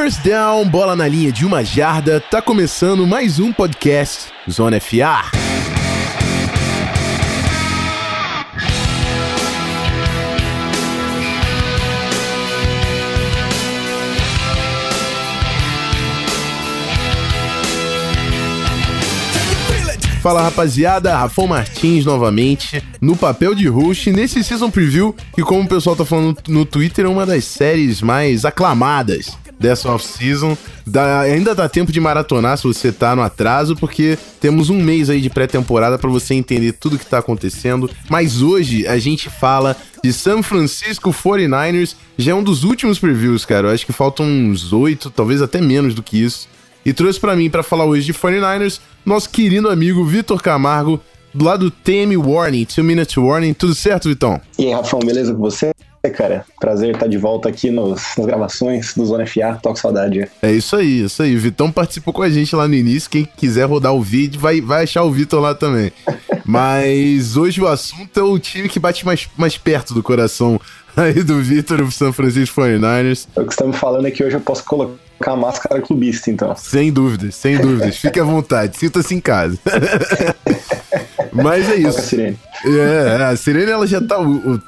First down, bola na linha de uma jarda, tá começando mais um podcast Zona FA. Fala rapaziada, Rafão Martins novamente, no papel de host, nesse Season Preview, que como o pessoal tá falando no Twitter, é uma das séries mais aclamadas dessa off-season. Ainda dá tempo de maratonar se você tá no atraso, porque temos um mês aí de pré-temporada para você entender tudo que tá acontecendo. Mas hoje a gente fala de San Francisco 49ers, já é um dos últimos previews, cara. Eu acho que faltam uns oito, talvez até menos do que isso. E trouxe para mim para falar hoje de 49ers nosso querido amigo Vitor Camargo, do lado do TM Warning, 2 Minute Warning. Tudo certo, Vitão? E aí, Rafão, beleza com você? Cara. Prazer estar de volta aqui nos, nas gravações do Zona FA. Toque saudade. É isso aí, isso aí. O Vitão participou com a gente lá no início. Quem quiser rodar o vídeo vai, vai achar o Vitor lá também. Mas hoje o assunto é o time que bate mais, mais perto do coração aí do Vitor, o San Francisco 49ers. O que estamos falando é que hoje eu posso colocar com a máscara clubista, então. Sem dúvidas, sem dúvidas. Fique à vontade, sinta-se em casa. Mas é isso. A sirene. É, a sirene ela já tá.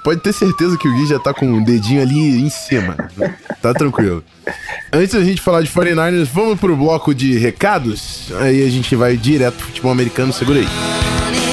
Pode ter certeza que o Gui já tá com o dedinho ali em cima. Tá tranquilo. Antes da gente falar de 49ers, vamos pro bloco de recados. Aí a gente vai direto pro futebol americano, segura aí.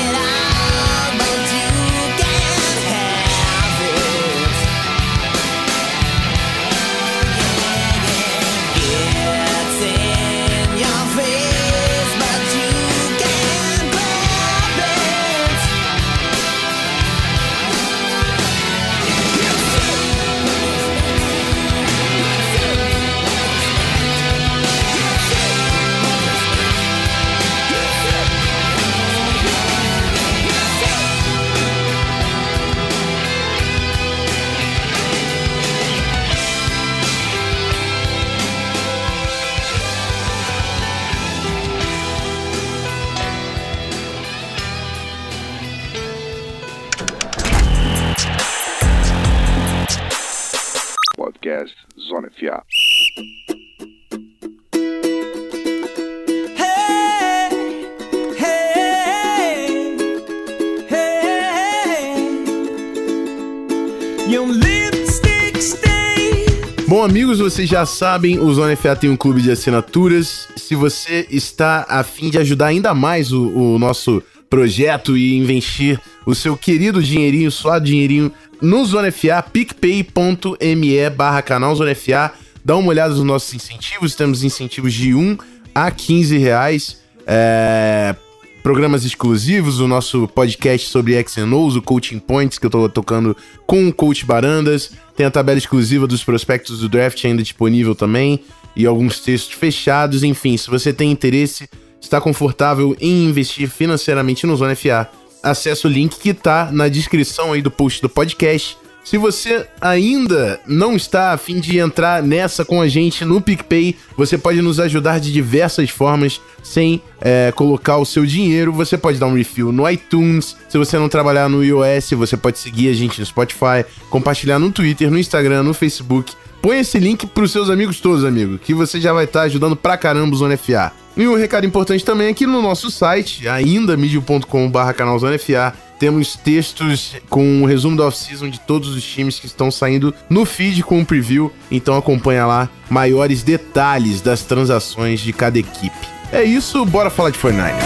Bom, amigos, vocês já sabem, o Zona FA tem um clube de assinaturas. Se você está a fim de ajudar ainda mais o, o nosso projeto e investir o seu querido dinheirinho, suado dinheirinho, no Zona FA, picpay.me barra canal Zona FA. Dá uma olhada nos nossos incentivos, temos incentivos de 1 a 15 reais. É, programas exclusivos, o nosso podcast sobre X and O's, o Coaching Points, que eu tô tocando com o Coach Barandas. Tem a tabela exclusiva dos prospectos do draft ainda disponível também. E alguns textos fechados. Enfim, se você tem interesse, está confortável em investir financeiramente no Zona FA, acesse o link que tá na descrição aí do post do podcast se você ainda não está a fim de entrar nessa com a gente no PicPay, você pode nos ajudar de diversas formas sem é, colocar o seu dinheiro. Você pode dar um review no iTunes. Se você não trabalhar no iOS, você pode seguir a gente no Spotify, compartilhar no Twitter, no Instagram, no Facebook. Põe esse link para os seus amigos todos, amigo, que você já vai estar tá ajudando pra caramba o Zona FA. E um recado importante também aqui no nosso site, ainda medio.com.br canal Zona FA temos textos com um resumo da off-season de todos os times que estão saindo no feed com um preview. Então acompanha lá maiores detalhes das transações de cada equipe. É isso, bora falar de Fortnite.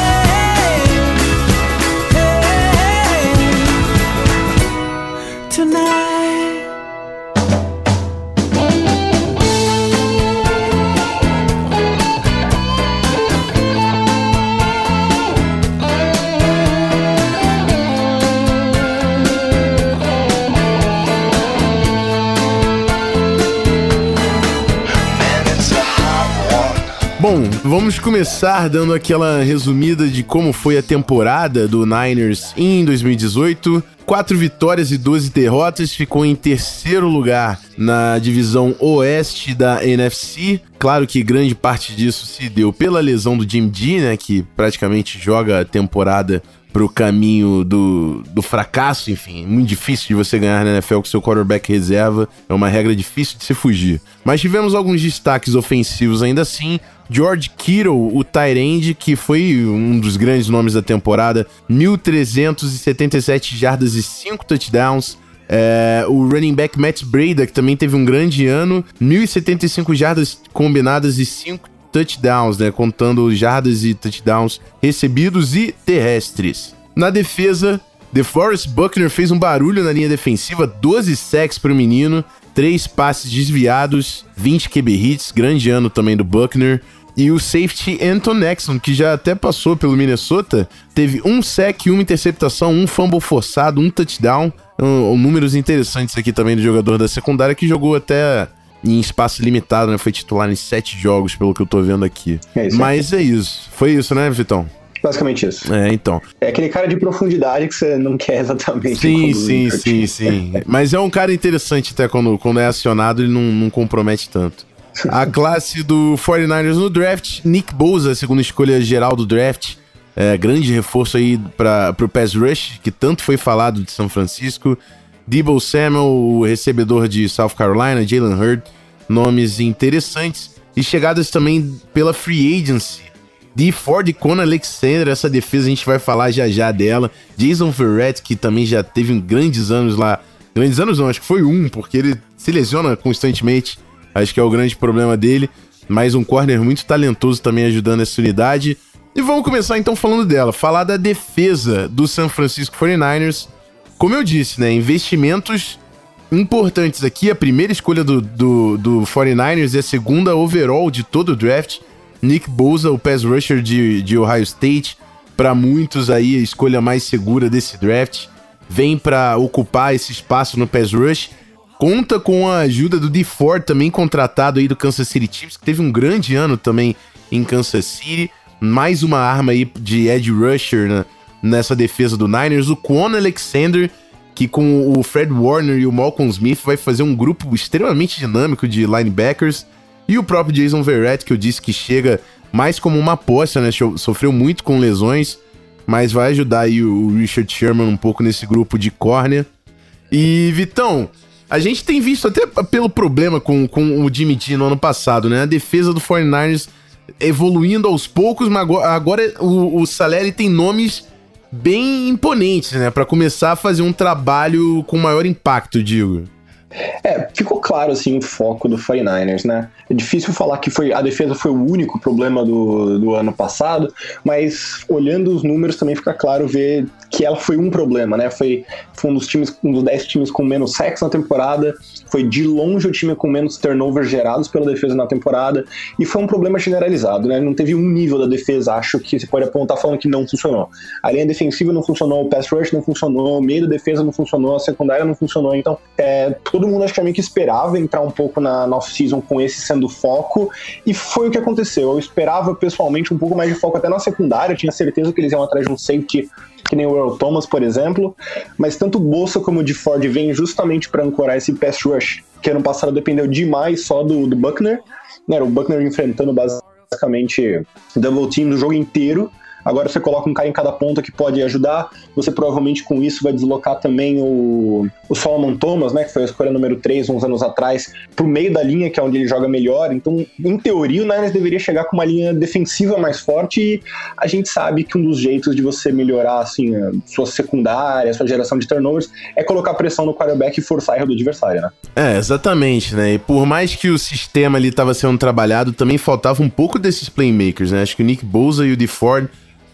Bom, vamos começar dando aquela resumida de como foi a temporada do Niners em 2018. Quatro vitórias e 12 derrotas, ficou em terceiro lugar na divisão oeste da NFC. Claro que grande parte disso se deu pela lesão do Jim G, né, que praticamente joga a temporada pro caminho do, do fracasso, enfim, é muito difícil de você ganhar na NFL com seu quarterback reserva, é uma regra difícil de se fugir. Mas tivemos alguns destaques ofensivos ainda assim. George Kittle, o Tyrande, que foi um dos grandes nomes da temporada, 1.377 jardas e 5 touchdowns. É, o running back Matt Breda, que também teve um grande ano, 1.075 jardas combinadas e 5 touchdowns, né? Contando jardas e touchdowns recebidos e terrestres. Na defesa, DeForest Buckner fez um barulho na linha defensiva, 12 sacks para o menino, 3 passes desviados, 20 QB hits, grande ano também do Buckner. E o safety Anton Nexon, que já até passou pelo Minnesota, teve um sec, uma interceptação, um fumble forçado, um touchdown. Um, um, números interessantes aqui também do jogador da secundária que jogou até em espaço limitado, né? Foi titular em sete jogos, pelo que eu tô vendo aqui. É isso, Mas é isso. Foi isso, né, Vitão? Basicamente isso. É, então. É aquele cara de profundidade que você não quer exatamente. Sim, sim, sim, sim. Mas é um cara interessante até quando, quando é acionado, ele não, não compromete tanto. A classe do 49ers no draft, Nick Bosa, segunda escolha geral do draft. É, grande reforço aí para o pass rush, que tanto foi falado de São Francisco. Debo Samuel, o recebedor de South Carolina, Jalen Hurd, nomes interessantes. E chegadas também pela free agency. De Ford Conan Alexander, essa defesa a gente vai falar já já dela. Jason Verrett, que também já teve grandes anos lá. Grandes anos não, acho que foi um, porque ele se lesiona constantemente. Acho que é o grande problema dele. Mais um corner muito talentoso também ajudando essa unidade. E vamos começar então falando dela. Falar da defesa do San Francisco 49ers como eu disse, né? Investimentos importantes aqui. A primeira escolha do, do, do 49ers e a segunda overall de todo o draft. Nick Bosa, o pass rusher de, de Ohio State. Para muitos aí, a escolha mais segura desse draft. Vem para ocupar esse espaço no pass rush. Conta com a ajuda do DeFord, também contratado aí do Kansas City Chiefs, que teve um grande ano também em Kansas City. Mais uma arma aí de edge rusher, né? Nessa defesa do Niners. O Quan Alexander, que com o Fred Warner e o Malcolm Smith vai fazer um grupo extremamente dinâmico de linebackers. E o próprio Jason Verrett, que eu disse que chega mais como uma aposta, né? Sofreu muito com lesões, mas vai ajudar aí o Richard Sherman um pouco nesse grupo de corner. E, Vitão, a gente tem visto até pelo problema com, com o Jimmy G no ano passado, né? A defesa do 49ers evoluindo aos poucos, mas agora, agora o, o Saleri tem nomes bem imponentes, né? Para começar a fazer um trabalho com maior impacto, digo. É, ficou claro assim o foco do 49ers, né? É difícil falar que foi a defesa foi o único problema do, do ano passado, mas olhando os números também fica claro ver que ela foi um problema, né? Foi, foi um dos times, um dos 10 times com menos sacks na temporada, foi de longe o time com menos turnovers gerados pela defesa na temporada, e foi um problema generalizado, né? Não teve um nível da defesa, acho que você pode apontar falando que não funcionou. A linha defensiva não funcionou, o pass rush não funcionou, o meio da defesa não funcionou, a secundária não funcionou, então é, todo mundo acho que também que esperava entrar um pouco na, na off-season com esse sendo foco, e foi o que aconteceu. Eu esperava pessoalmente um pouco mais de foco até na secundária, eu tinha certeza que eles iam atrás de um safety que nem o Earl Thomas, por exemplo, mas tanto o Bolsa como o de Ford vêm justamente para ancorar esse pass rush, que ano passado dependeu demais só do, do Buckner, né, o Buckner enfrentando basicamente double team no jogo inteiro, Agora você coloca um cara em cada ponta que pode ajudar. Você provavelmente com isso vai deslocar também o, o Solomon Thomas, né, que foi a escolha número 3 uns anos atrás, pro meio da linha, que é onde ele joga melhor. Então, em teoria, o Niners deveria chegar com uma linha defensiva mais forte e a gente sabe que um dos jeitos de você melhorar assim, a sua secundária, a sua geração de turnovers é colocar pressão no quarterback e forçar erro do adversário, né? É, exatamente, né? E por mais que o sistema ali estava sendo trabalhado, também faltava um pouco desses playmakers, né? Acho que o Nick Bosa e o DeFord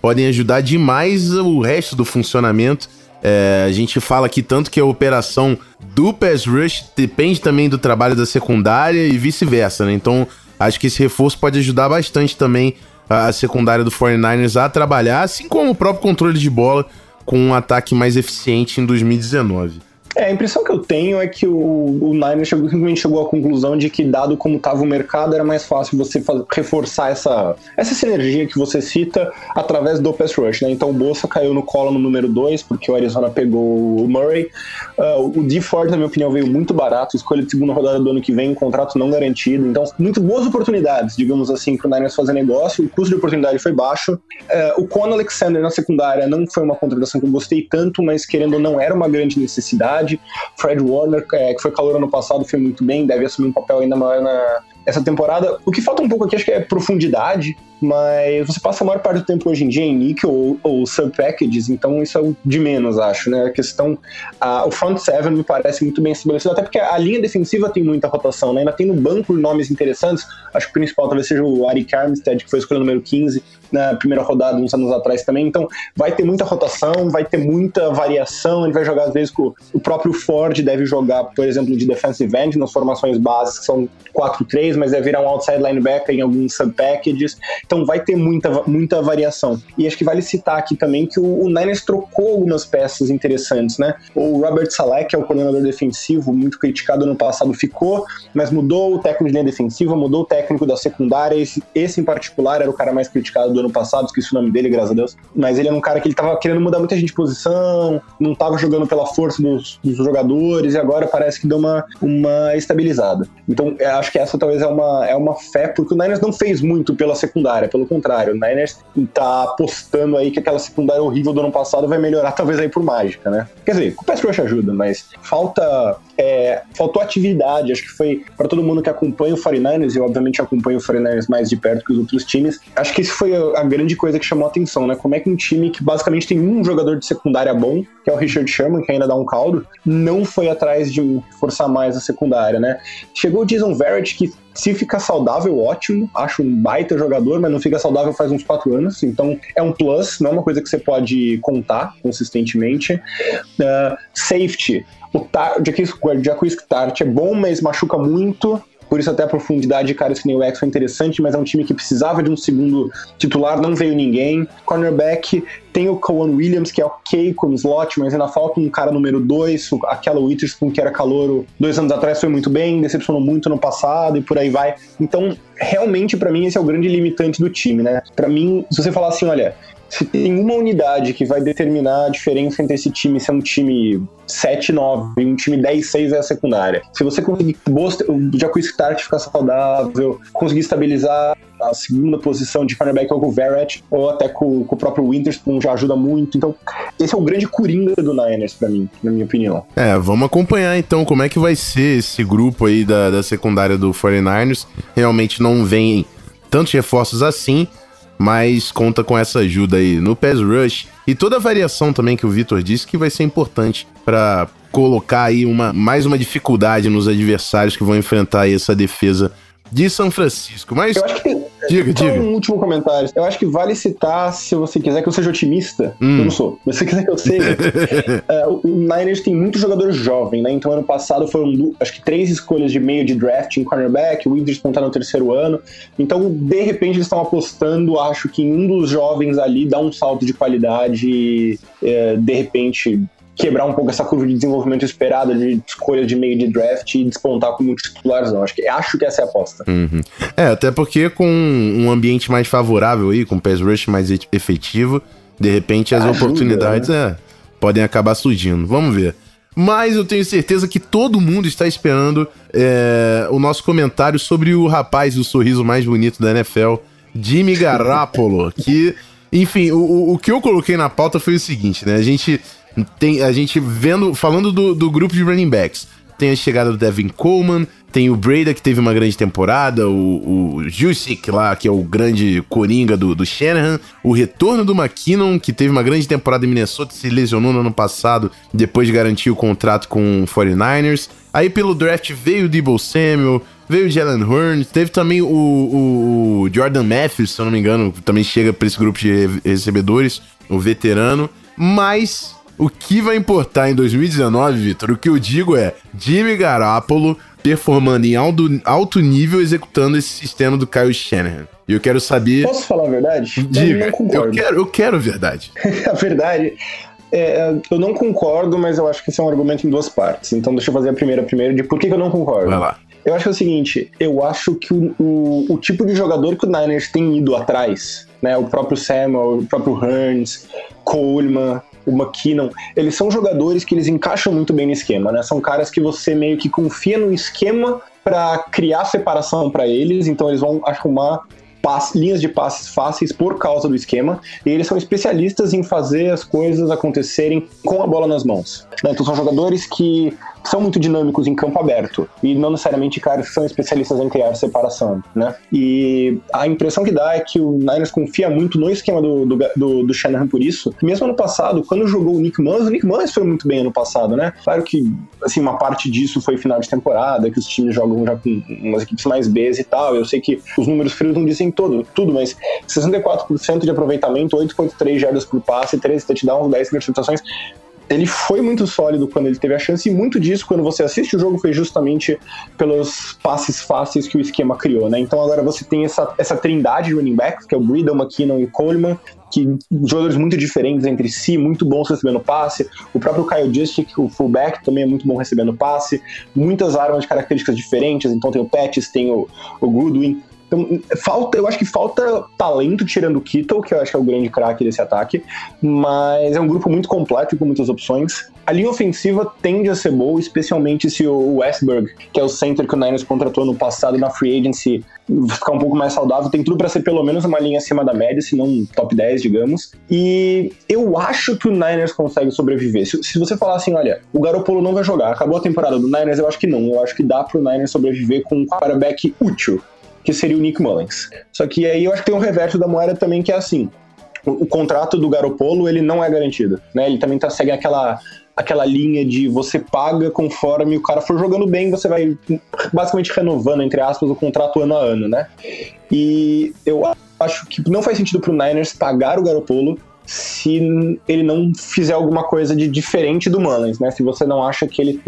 podem ajudar demais o resto do funcionamento. É, a gente fala aqui tanto que a operação do pass rush depende também do trabalho da secundária e vice-versa, né? Então, acho que esse reforço pode ajudar bastante também a, a secundária do 49ers a trabalhar, assim como o próprio controle de bola com um ataque mais eficiente em 2019. É, a impressão que eu tenho é que o, o Niners chegou, simplesmente chegou à conclusão de que, dado como estava o mercado, era mais fácil você reforçar essa, essa sinergia que você cita através do pass rush, né? Então o Bolsa caiu no colo no número 2, porque o Arizona pegou o Murray. Uh, o D Ford, na minha opinião, veio muito barato, escolha de segunda rodada do ano que vem, contrato não garantido. Então, muito boas oportunidades, digamos assim, para o Niners fazer negócio. O custo de oportunidade foi baixo. Uh, o Con Alexander na secundária não foi uma contratação que eu gostei tanto, mas querendo ou não era uma grande necessidade. Fred Warner, é, que foi calor ano passado, foi muito bem, deve assumir um papel ainda maior na, essa temporada. O que falta um pouco aqui, acho que é profundidade, mas você passa a maior parte do tempo hoje em dia em níquel ou, ou sub-packages, então isso é de menos, acho, né? A questão. A, o front seven me parece muito bem estabelecido, até porque a linha defensiva tem muita rotação, né? Ainda tem no banco nomes interessantes, acho que o principal talvez seja o Ari Armstead, que foi escolha número 15 na primeira rodada, uns anos atrás também, então vai ter muita rotação, vai ter muita variação, ele vai jogar às vezes com o próprio Ford deve jogar, por exemplo, de defensive end nas formações básicas, que são 4-3, mas é virar um outside linebacker em alguns sub-packages. Então vai ter muita, muita variação. E acho que vale citar aqui também que o, o Niners trocou algumas peças interessantes, né? O Robert Saleh, que é o coordenador defensivo, muito criticado no passado, ficou, mas mudou o técnico de linha defensiva, mudou o técnico da secundária. Esse, esse em particular era o cara mais criticado do ano passado, esqueci o nome dele, graças a Deus. Mas ele era um cara que ele tava querendo mudar muita gente de posição, não tava jogando pela força dos, dos jogadores, e agora parece que deu uma, uma estabilizada. Então, acho que essa talvez é uma, é uma fé, porque o Niners não fez muito pela secundária secundária, pelo contrário, o Niners tá apostando aí que aquela secundária horrível do ano passado vai melhorar, talvez aí por mágica, né? Quer dizer, o pass rush ajuda, mas falta é, faltou atividade, acho que foi para todo mundo que acompanha o 49ers, e obviamente acompanha o 49ers mais de perto que os outros times, acho que isso foi a, grande coisa que chamou a atenção, né? Como é que um time que basicamente tem um jogador de secundária bom, que é o Richard Sherman, que ainda dá um caldo, não foi atrás de forçar mais a secundária, né? Chegou o Jason Verrett, que se ficar saudável, ótimo. Acho um baita jogador, mas não fica saudável faz uns quatro anos. Então é um plus, não é uma coisa que você pode contar consistentemente. Uh, safety. O Jacques Tart é bom, mas machuca muito. Por isso até a profundidade de caras que nem o X foi interessante, mas é um time que precisava de um segundo titular, não veio ninguém. Cornerback tem o Cowan Williams, que é ok como slot, mas ainda falta um cara número 2, aquela Witherspoon que era calouro dois anos atrás foi muito bem, decepcionou muito no passado e por aí vai. Então, realmente, para mim, esse é o grande limitante do time, né? Para mim, se você falar assim, olha, se tem uma unidade que vai determinar a diferença entre esse time ser um time 7-9 e um time 10-6 é a secundária. Se você conseguir o Jacques Start ficar saudável, conseguir estabilizar a segunda posição de cornerback com o Verrett, ou até com, com, o próprio Winterspoon já ajuda muito. Então, esse é o grande coringa do Niners para mim, na minha opinião. É, vamos acompanhar então como é que vai ser esse grupo aí da, da secundária do 49ers. Realmente não vem tantos reforços assim, mas conta com essa ajuda aí no pass rush e toda a variação também que o Vitor disse que vai ser importante para colocar aí uma mais uma dificuldade nos adversários que vão enfrentar essa defesa de São Francisco. Mas eu acho que tem, diga, diga. um último comentário. Eu acho que vale citar, se você quiser que eu seja otimista, hum. eu não sou, mas se você quiser que eu seja, uh, o Niners tem muito jogador jovem, né? Então ano passado foram acho que três escolhas de meio de draft em cornerback, o Witherspoon tá no terceiro ano. Então de repente eles estão apostando, acho que em um dos jovens ali dá um salto de qualidade, uh, de repente quebrar um pouco essa curva de desenvolvimento esperada de escolha de meio de draft e despontar como titularzão. Acho que, acho que essa é a aposta. Uhum. É, até porque com um ambiente mais favorável aí, com pass rush mais efetivo, de repente as Ajuda, oportunidades né? é, podem acabar surgindo. Vamos ver. Mas eu tenho certeza que todo mundo está esperando é, o nosso comentário sobre o rapaz do sorriso mais bonito da NFL, Jimmy Garoppolo, que, enfim, o, o que eu coloquei na pauta foi o seguinte, né? A gente tem a gente vendo, falando do, do grupo de running backs. Tem a chegada do Devin Coleman, tem o Breda, que teve uma grande temporada, o, o Jusic lá, que é o grande coringa do, do Shanahan, o retorno do McKinnon, que teve uma grande temporada em Minnesota, se lesionou no ano passado, depois de garantir o contrato com o 49ers. Aí pelo draft veio o Debo Samuel, veio o Jalen Hurns, teve também o, o, o, Jordan Matthews, se eu não me engano, também chega para esse grupo de recebedores, o veterano. Mas o que vai importar em 2019, Vitor, o que eu digo é Jimmy Garoppolo performando em alto, alto nível executando esse sistema do Kyle Shanahan. E eu quero saber. Posso falar a verdade? Diga. Eu, eu quero, eu quero a verdade. a verdade é, eu não concordo, mas eu acho que esse é um argumento em duas partes. Então deixa eu fazer a primeira primeiro de por que, que eu não concordo. Vai lá. Eu acho que é o seguinte, eu acho que o, o, o, tipo de jogador que o Niners tem ido atrás, né, o próprio Samuel, o próprio Hearns, Coleman, o McKinnon, eles são jogadores que eles encaixam muito bem no esquema, né? São caras que você meio que confia no esquema para criar separação para eles, então eles vão arrumar linhas de passes fáceis por causa do esquema, e eles são especialistas em fazer as coisas acontecerem com a bola nas mãos. Né? Então são jogadores que são muito dinâmicos em campo aberto e não necessariamente caras que são especialistas em criar separação, né? E a impressão que dá é que o Niners confia muito no esquema do, do, do, do Shanahan por isso. Mesmo ano passado, quando jogou o Nick Mullins, o Nick Mullins foi muito bem ano passado, né? Claro que, assim, uma parte disso foi final de temporada, que os times jogam já com umas equipes mais Bs e tal. Eu sei que os números frios não dizem todo, tudo, mas 64% de aproveitamento, 8.3 jardas por passe, 13 touchdowns, 10 interceptações ele foi muito sólido quando ele teve a chance, e muito disso, quando você assiste o jogo, foi justamente pelos passes fáceis que o esquema criou, né? Então agora você tem essa, essa trindade de running backs, que é o Breedle, McKinnon e Coleman, que jogadores muito diferentes entre si, muito bons recebendo passe. O próprio Kyle Justick, o fullback, também é muito bom recebendo passe. Muitas armas de características diferentes, então tem o Pettis, tem o, o Goodwin. Então, falta, eu acho que falta talento tirando o Kittle, que eu acho que é o grande craque desse ataque, mas é um grupo muito completo e com muitas opções. A linha ofensiva tende a ser boa, especialmente se o Westberg, que é o center que o Niners contratou no passado na free agency, ficar um pouco mais saudável, tem tudo para ser pelo menos uma linha acima da média, se não top 10, digamos. E eu acho que o Niners consegue sobreviver. Se, se você falar assim, olha, o Garoppolo não vai jogar, acabou a temporada do Niners, eu acho que não. Eu acho que dá pro Niners sobreviver com um quarterback útil que seria o Nick Mullins. Só que aí eu acho que tem um reverso da moeda também que é assim, o, o contrato do Garopolo ele não é garantido, né? Ele também tá seguindo aquela aquela linha de você paga conforme o cara for jogando bem, você vai basicamente renovando, entre aspas, o contrato ano a ano, né? E eu acho que não faz sentido pro Niners pagar o Garopolo se ele não fizer alguma coisa de diferente do Mullins, né? Se você não acha que ele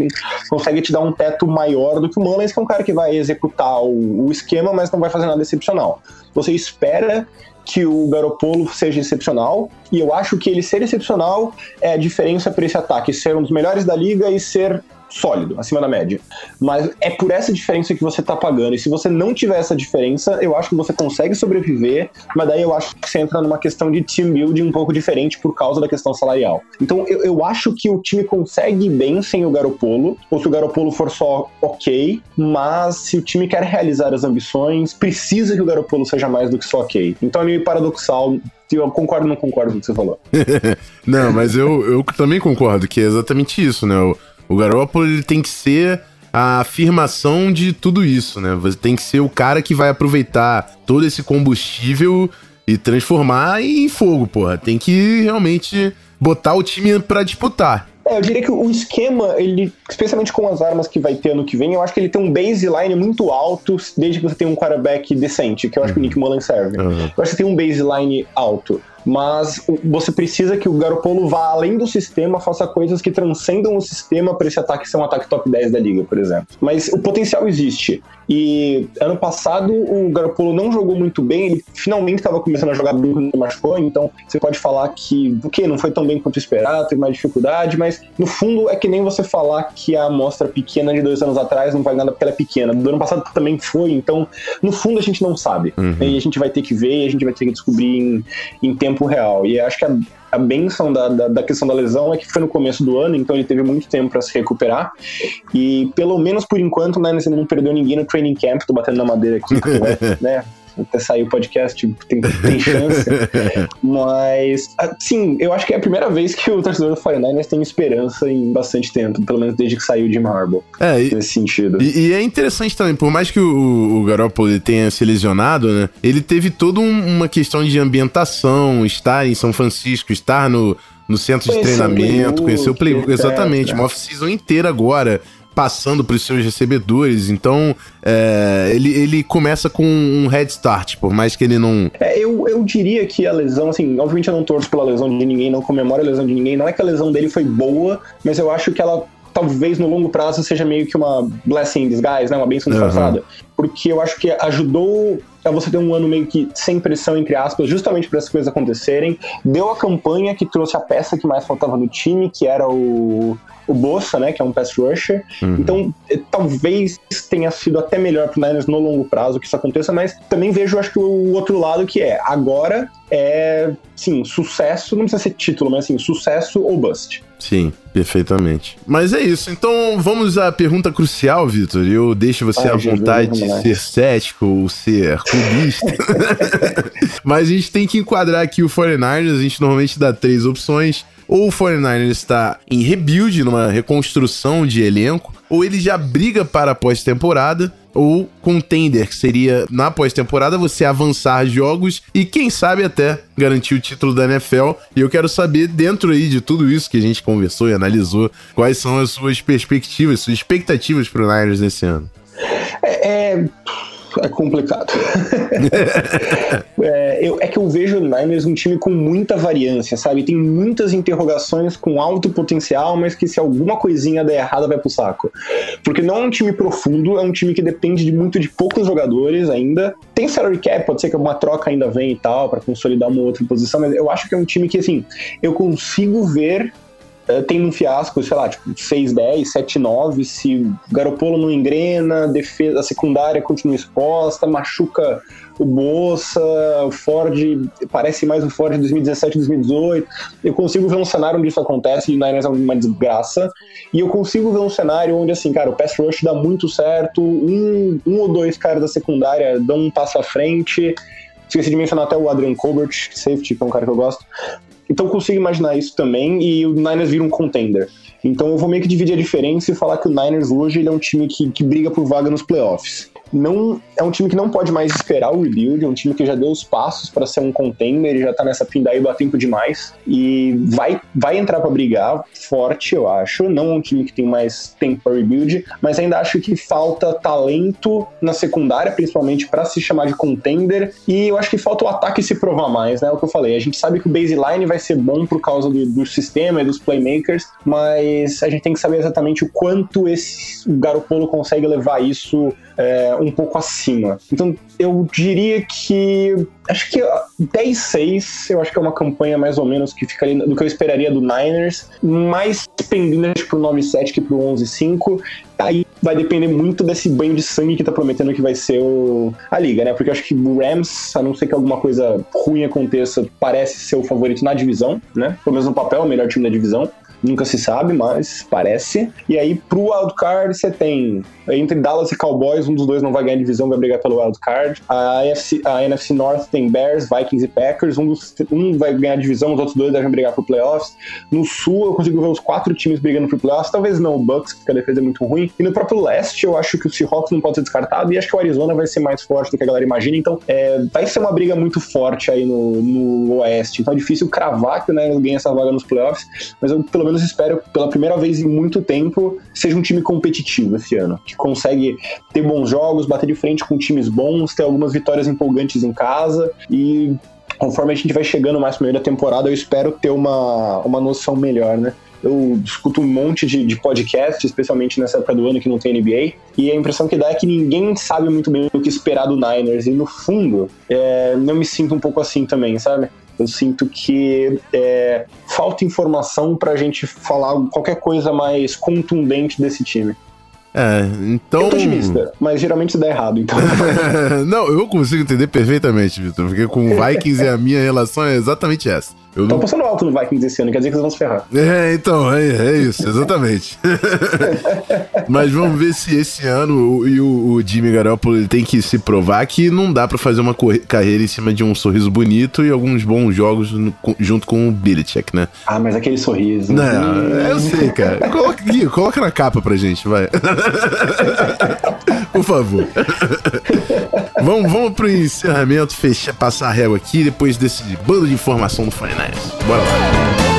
consegue te dar um teto maior do que o Mullins, que é um cara que vai executar o, o esquema, mas não vai fazer nada excepcional. Você espera que o Garopolo seja excepcional, e eu acho que ele ser excepcional é a diferença para esse ataque, ser um dos melhores da liga e ser sólido, acima da média. Mas é por essa diferença que você tá pagando. E se você não tiver essa diferença, eu acho que você consegue sobreviver, mas daí eu acho que você entra numa questão de team building um pouco diferente por causa da questão salarial. Então eu, eu acho que o time consegue bem sem o Garopolo, ou se o Garopolo for só ok, mas se o time quer realizar as ambições, precisa que o Garopolo seja mais do que só ok. Então é meio paradoxal eu concordo ou não concordo com o que você falou. não, mas eu, eu também concordo, que é exatamente isso, né? O, o Garoppolo ele tem que ser a afirmação de tudo isso, né? Você tem que ser o cara que vai aproveitar todo esse combustível e transformar em fogo, porra. Tem que realmente botar o time para disputar. É, eu diria que o esquema, ele, especialmente com as armas que vai ter ano que vem, eu acho que ele tem um baseline muito alto, desde que você tem um quarterback decente, que eu acho uhum. que o Nick Mullen serve. Uhum. Eu acho que tem um baseline alto mas você precisa que o Garopolo vá além do sistema, faça coisas que transcendam o sistema para esse ataque ser um ataque top 10 da liga, por exemplo. Mas o potencial existe. E ano passado o Garopolo não jogou muito bem, ele finalmente estava começando a jogar bem quando machucou, então você pode falar que o que não foi tão bem quanto esperado, teve mais dificuldade, mas no fundo é que nem você falar que a amostra pequena de dois anos atrás não vale nada porque ela é pequena. Do ano passado também foi, então no fundo a gente não sabe. Uhum. E a gente vai ter que ver, a gente vai ter que descobrir em, em tempo tempo real. E acho que a, a benção da, da, da, questão da lesão é que foi no começo do ano, então ele teve muito tempo para se recuperar. E pelo menos por enquanto, né, ele não perdeu ninguém no training camp, tô batendo na madeira aqui, né? Até sair o podcast, tipo, tem, tem chance. Mas, assim, eu acho que é a primeira vez que o torcedor do 49ers tem esperança em bastante tempo, pelo menos desde que saiu o Jim Harbaugh. É, e, nesse sentido. E, e, é interessante também, por mais que o, o Garoppolo tenha se lesionado, né? Ele teve toda um, uma questão de ambientação, estar em São Francisco, estar no, no centro de treinamento, conhecer o playbook, exatamente, uma off-season inteira agora passando para os seus recebedores. Então, é, ele, ele começa com um head start, por mais que ele não. É, eu, eu diria que a lesão, assim, obviamente eu não torço pela lesão de ninguém, não comemoro a lesão de ninguém. Não é que a lesão dele foi boa, mas eu acho que ela talvez no longo prazo seja meio que uma blessing in disguise, né? Uma bênção disfarçada. Uhum. Porque eu acho que ajudou a você ter um ano meio que sem pressão, entre aspas, justamente para essas coisas acontecerem. Deu a campanha que trouxe a peça que mais faltava no time, que era o o Bossa, né, que é um pass rusher. Uhum. Então, eh, talvez tenha sido até melhor pro Niners no longo prazo que isso aconteça, mas também vejo, acho que o outro lado que é, agora é, sim, sucesso, não precisa ser título, mas assim, sucesso ou bust. Sim, perfeitamente. Mas é isso. Então vamos à pergunta crucial, Vitor. Eu deixo você Ai, à vontade de ser cético ou ser clubista. Mas a gente tem que enquadrar aqui o 49ers. A gente normalmente dá três opções. Ou o 49ers está em rebuild, numa reconstrução de elenco, ou ele já briga para a pós-temporada, ou contender, que seria na pós-temporada você avançar jogos e quem sabe até garantir o título da NFL. E eu quero saber, dentro aí de tudo isso que a gente conversou e analisou, quais são as suas perspectivas, suas expectativas para o Niners nesse ano. É, é é complicado. é, eu, é que eu vejo o Niners um time com muita variância, sabe? Tem muitas interrogações com alto potencial, mas que se alguma coisinha der errada vai pro saco. Porque não é um time profundo, é um time que depende de muito de poucos jogadores ainda. Tem salary cap, pode ser que alguma troca ainda venha e tal, para consolidar uma outra posição, mas eu acho que é um time que, assim, eu consigo ver eh, tem um fiasco, sei lá, tipo 6-10, 7-9, se o Garopolo não engrena, defesa, a secundária continua exposta, machuca o Bolsa, o Ford, parece mais o Ford de 2017, 2018. Eu consigo ver um cenário onde isso acontece e o Niners é uma desgraça. E eu consigo ver um cenário onde, assim, cara, o pass rush dá muito certo, um, um ou dois caras da secundária dão um passo à frente. Esqueci de mencionar até o Adrian Colbert, safety, que é um cara que eu gosto. Então consigo imaginar isso também e o Niners vira um contender. Então eu vou meio que dividir a diferença e falar que o Niners hoje ele é um time que, que briga por vaga nos playoffs não é um time que não pode mais esperar o rebuild, é um time que já deu os passos para ser um contender, já tá nessa pindaíba há tempo demais e vai, vai entrar para brigar forte, eu acho. Não é um time que tem mais tempo para rebuild, mas ainda acho que falta talento na secundária, principalmente para se chamar de contender, e eu acho que falta o ataque se provar mais, né? É o que eu falei. A gente sabe que o baseline vai ser bom por causa do, do sistema e dos playmakers, mas a gente tem que saber exatamente o quanto esse o Garopolo consegue levar isso é, um pouco acima. Então eu diria que. Acho que 10-6, eu acho que é uma campanha mais ou menos que ficaria do que eu esperaria do Niners, mais pendendo pro 9-7 que pro 11-5. Aí vai depender muito desse banho de sangue que tá prometendo que vai ser o, a liga, né? Porque eu acho que o Rams, a não ser que alguma coisa ruim aconteça, parece ser o favorito na divisão, né? Pelo menos no papel, o melhor time da divisão. Nunca se sabe, mas parece. E aí, pro wildcard, você tem entre Dallas e Cowboys, um dos dois não vai ganhar divisão, vai brigar pelo wildcard. A, NFC, a NFC North tem Bears, Vikings e Packers. Um, dos, um vai ganhar divisão, os outros dois devem brigar por playoffs. No Sul, eu consigo ver os quatro times brigando por playoffs. Talvez não o Bucks, porque a defesa é muito ruim. E no próprio Leste, eu acho que o Seahawks não pode ser descartado. E acho que o Arizona vai ser mais forte do que a galera imagina. Então, é, vai ser uma briga muito forte aí no, no Oeste. Então, é difícil cravar que Niners ganhe essa vaga nos playoffs. Mas eu, pelo menos, espero, pela primeira vez em muito tempo, seja um time competitivo esse ano. Que consegue ter bons jogos, bater de frente com times bons, ter algumas vitórias empolgantes em casa e conforme a gente vai chegando mais pro meio da temporada, eu espero ter uma, uma noção melhor, né? Eu escuto um monte de, de podcast, especialmente nessa época do ano que não tem NBA, e a impressão que dá é que ninguém sabe muito bem o que esperar do Niners, e no fundo, é, eu me sinto um pouco assim também, sabe? Eu sinto que é, falta informação para a gente falar qualquer coisa mais contundente desse time. É, então. Eu tô otimista, mas geralmente dá errado, então. não, eu consigo entender perfeitamente, Vitor, porque com o Vikings e a minha relação é exatamente essa. Eu Tô não... passando alto no Vikings esse ano, quer dizer que eles vão se ferrar. É, então, é, é isso, exatamente. Mas vamos ver se esse ano o, o, o Jimmy Garoppolo ele tem que se provar que não dá para fazer uma carreira em cima de um sorriso bonito e alguns bons jogos no, junto com o Belichick, né? Ah, mas aquele sorriso. Não, eu sei, cara. Coloca, coloca na capa pra gente, vai. Por favor. vamos, vamos pro encerramento, fechar, passar a régua aqui depois desse bando de informação do Final. Bora lá.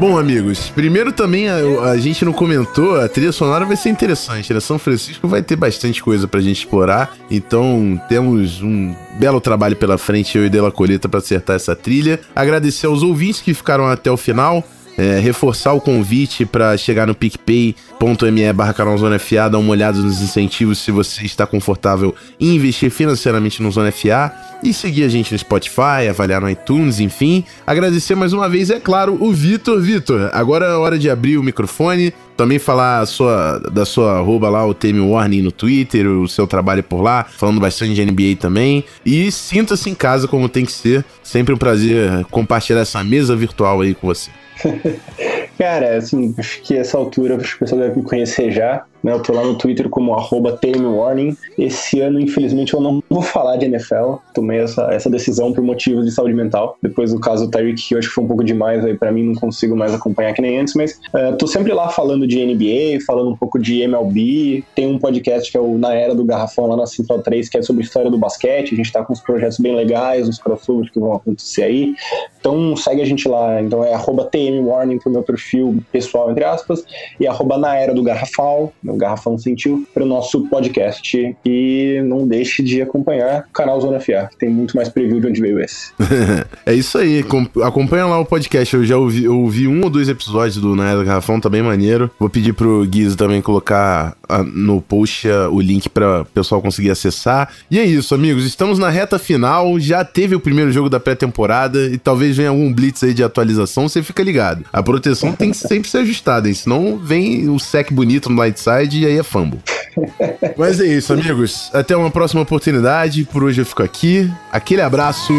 Bom, amigos, primeiro também a, a, gente não comentou, a trilha sonora vai ser interessante, né? São Francisco vai ter bastante coisa pra gente explorar, então temos um belo trabalho pela frente, eu e Dela Coleta, para acertar essa trilha. Agradecer aos ouvintes que ficaram até o final. É, reforçar o convite para chegar no picpay.me barra FA, dar uma olhada nos incentivos se você está confortável em investir financeiramente no Zona FA e seguir a gente no Spotify, avaliar no iTunes, enfim. Agradecer mais uma vez, é claro, o Vitor. Vitor, agora é hora de abrir o microfone, também falar sua, da sua arroba lá, o Tame Warning no Twitter, o seu trabalho por lá, falando bastante de NBA também. E sinta-se em casa como tem que ser. Sempre um prazer compartilhar essa mesa virtual aí com você. Cara, assim, acho que essa altura as pessoas devem me conhecer já. Né? Eu tô lá no Twitter como arroba Warning. Esse ano, infelizmente, eu não vou falar de NFL. Tomei essa, essa decisão por motivos de saúde mental. Depois do caso do Tyreek Hill, acho que foi um pouco demais aí para mim, não consigo mais acompanhar que nem antes, mas uh, tô sempre lá falando de NBA, falando um pouco de MLB. Tem um podcast que é o Na Era do Garrafão, lá na Central 3, que é sobre história do basquete. A gente tá com uns projetos bem legais, uns crossovers que vão acontecer aí. Então segue a gente lá. Então é arroba Warning pro meu perfil pessoal, entre aspas, e arroba Na Era do Garrafal, no Garrafão Sentiu, para o nosso podcast. E não deixe de acompanhar o canal Zona FA, que tem muito mais preview de onde veio esse. é isso aí, acompanha lá o podcast. Eu já ouvi, eu ouvi um ou dois episódios do Na Era do Garrafão, tá bem maneiro. Vou pedir pro Guizo também colocar no post o link para o pessoal conseguir acessar. E é isso, amigos. Estamos na reta final. Já teve o primeiro jogo da pré-temporada e talvez venha algum blitz aí de atualização. Você fica ligado. A proteção tem que sempre ser ajustada, hein? Senão vem o sec bonito no light side e aí é fumble. Mas é isso, amigos. Até uma próxima oportunidade. Por hoje eu fico aqui. Aquele abraço.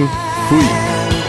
Fui.